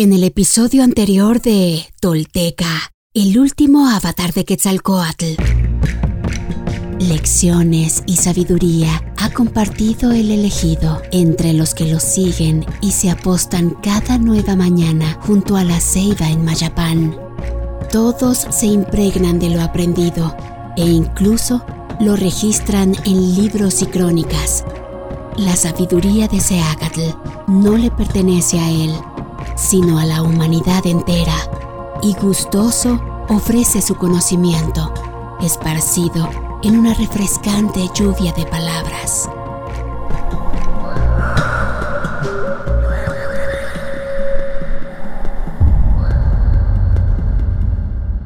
En el episodio anterior de Tolteca, el último avatar de Quetzalcoatl. Lecciones y sabiduría ha compartido el elegido entre los que lo siguen y se apostan cada nueva mañana junto a la ceiba en Mayapán. Todos se impregnan de lo aprendido e incluso lo registran en libros y crónicas. La sabiduría de Seagatl no le pertenece a él, sino a la humanidad entera, y gustoso ofrece su conocimiento, esparcido en una refrescante lluvia de palabras.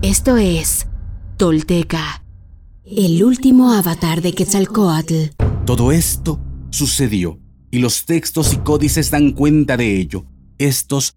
Esto es Tolteca, el último avatar de Quetzalcoatl. Todo esto sucedió y los textos y códices dan cuenta de ello. Estos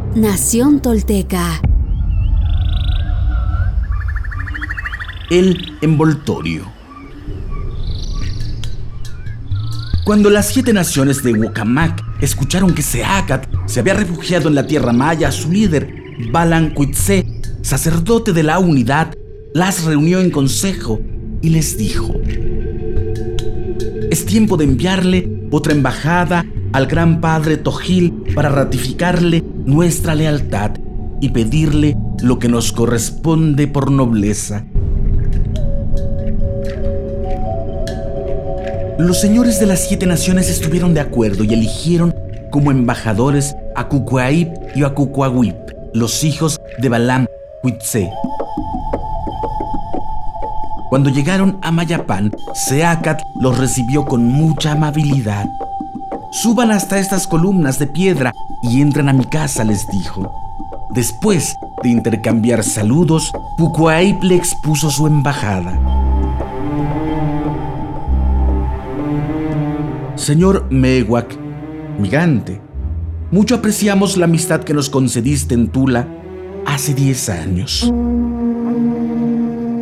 Nación Tolteca. el envoltorio. Cuando las siete naciones de Wokamac escucharon que Seacat se había refugiado en la tierra maya, su líder, Balan sacerdote de la unidad, las reunió en consejo y les dijo: Es tiempo de enviarle otra embajada al gran padre Tojil para ratificarle nuestra lealtad y pedirle lo que nos corresponde por nobleza. Los señores de las siete naciones estuvieron de acuerdo y eligieron como embajadores a Kukuaip y a Kukuawip, los hijos de Balam Huitze. Cuando llegaron a Mayapán, Seacat los recibió con mucha amabilidad. Suban hasta estas columnas de piedra y entren a mi casa, les dijo. Después de intercambiar saludos, Kukuaip le expuso su embajada. Señor Mewak, migante, mucho apreciamos la amistad que nos concediste en Tula hace 10 años.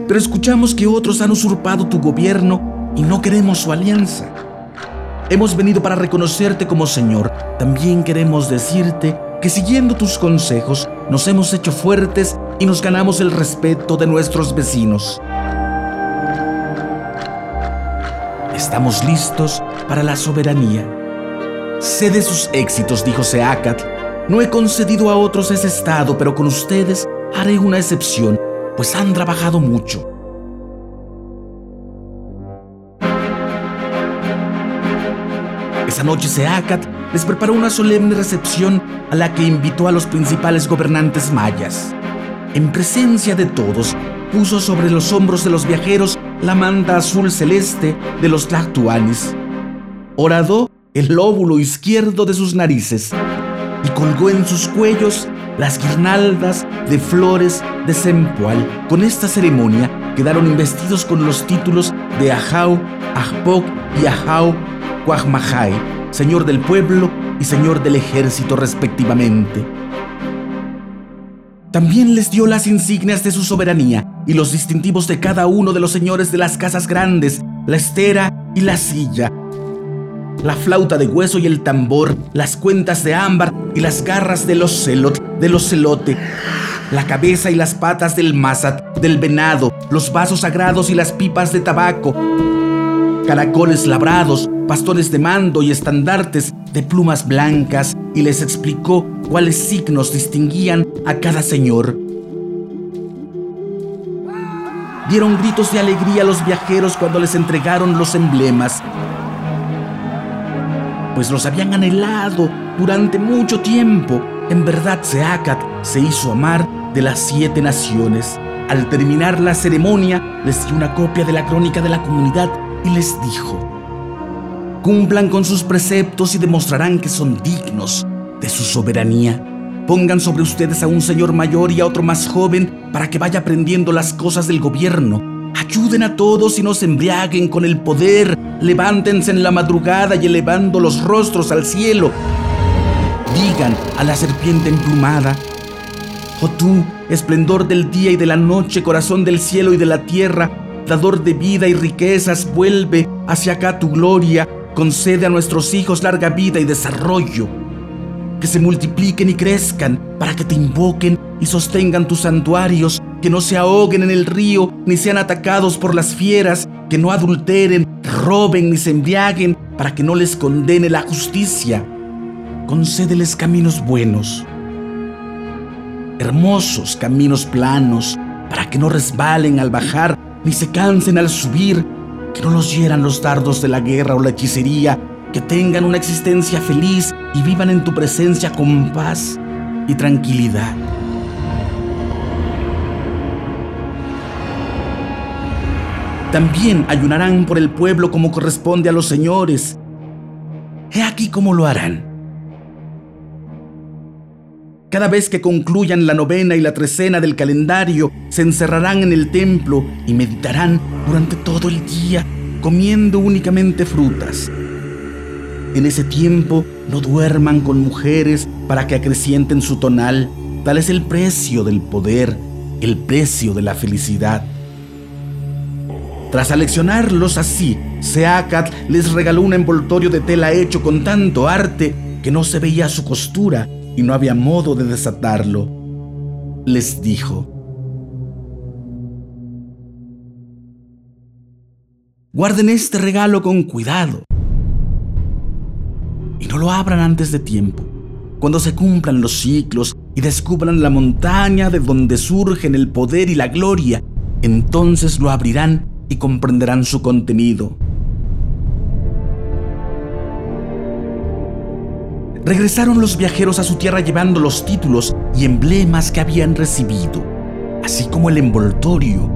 Pero escuchamos que otros han usurpado tu gobierno y no queremos su alianza. Hemos venido para reconocerte como Señor. También queremos decirte que siguiendo tus consejos nos hemos hecho fuertes y nos ganamos el respeto de nuestros vecinos. Estamos listos para la soberanía. Sé de sus éxitos, dijo Seacat. No he concedido a otros ese estado, pero con ustedes haré una excepción, pues han trabajado mucho. Esa noche Seacat les preparó una solemne recepción a la que invitó a los principales gobernantes mayas. En presencia de todos, puso sobre los hombros de los viajeros la manta azul celeste de los Tlactuanis. Horadó el lóbulo izquierdo de sus narices y colgó en sus cuellos las guirnaldas de flores de Sempoal. Con esta ceremonia quedaron investidos con los títulos de Ajau, Ajpoc y Ajau Cuajmajai, señor del pueblo y señor del ejército respectivamente. También les dio las insignias de su soberanía y los distintivos de cada uno de los señores de las casas grandes, la estera y la silla, la flauta de hueso y el tambor, las cuentas de ámbar y las garras de los celot, la cabeza y las patas del mazat, del venado, los vasos sagrados y las pipas de tabaco, caracoles labrados, bastones de mando y estandartes de plumas blancas, y les explicó cuáles signos distinguían a cada señor. Dieron gritos de alegría a los viajeros cuando les entregaron los emblemas, pues los habían anhelado durante mucho tiempo. En verdad, Seacat se hizo amar de las siete naciones. Al terminar la ceremonia, les dio una copia de la crónica de la comunidad y les dijo, cumplan con sus preceptos y demostrarán que son dignos de su soberanía. Pongan sobre ustedes a un señor mayor y a otro más joven para que vaya aprendiendo las cosas del gobierno. Ayuden a todos y no se embriaguen con el poder. Levántense en la madrugada y elevando los rostros al cielo. Digan a la serpiente emplumada, Oh tú, esplendor del día y de la noche, corazón del cielo y de la tierra, dador de vida y riquezas, vuelve hacia acá tu gloria, concede a nuestros hijos larga vida y desarrollo que se multipliquen y crezcan, para que te invoquen y sostengan tus santuarios, que no se ahoguen en el río, ni sean atacados por las fieras, que no adulteren, roben ni se embriaguen, para que no les condene la justicia. Concédeles caminos buenos, hermosos caminos planos, para que no resbalen al bajar, ni se cansen al subir, que no los hieran los dardos de la guerra o la hechicería, que tengan una existencia feliz y vivan en tu presencia con paz y tranquilidad. También ayunarán por el pueblo como corresponde a los señores. He aquí cómo lo harán. Cada vez que concluyan la novena y la trecena del calendario, se encerrarán en el templo y meditarán durante todo el día, comiendo únicamente frutas en ese tiempo no duerman con mujeres para que acrecienten su tonal. Tal es el precio del poder, el precio de la felicidad. Tras aleccionarlos así, Seacat les regaló un envoltorio de tela hecho con tanto arte que no se veía su costura y no había modo de desatarlo. Les dijo, Guarden este regalo con cuidado y no lo abran antes de tiempo. Cuando se cumplan los ciclos y descubran la montaña de donde surgen el poder y la gloria, entonces lo abrirán y comprenderán su contenido. Regresaron los viajeros a su tierra llevando los títulos y emblemas que habían recibido, así como el envoltorio.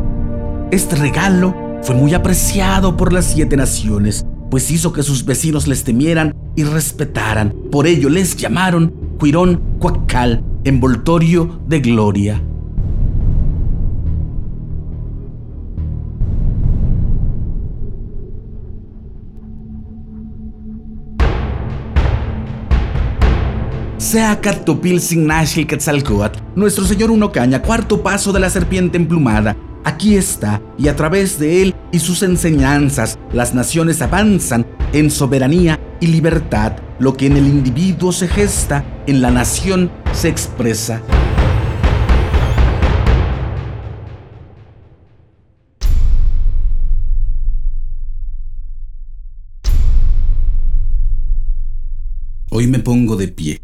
Este regalo fue muy apreciado por las siete naciones, pues hizo que sus vecinos les temieran y respetaran. Por ello les llamaron Cuirón Cuacal, envoltorio de gloria. Sea Topil Signashil Quetzalcoatl, nuestro señor Uno Caña, cuarto paso de la serpiente emplumada, Aquí está, y a través de él y sus enseñanzas, las naciones avanzan en soberanía y libertad. Lo que en el individuo se gesta, en la nación se expresa. Hoy me pongo de pie,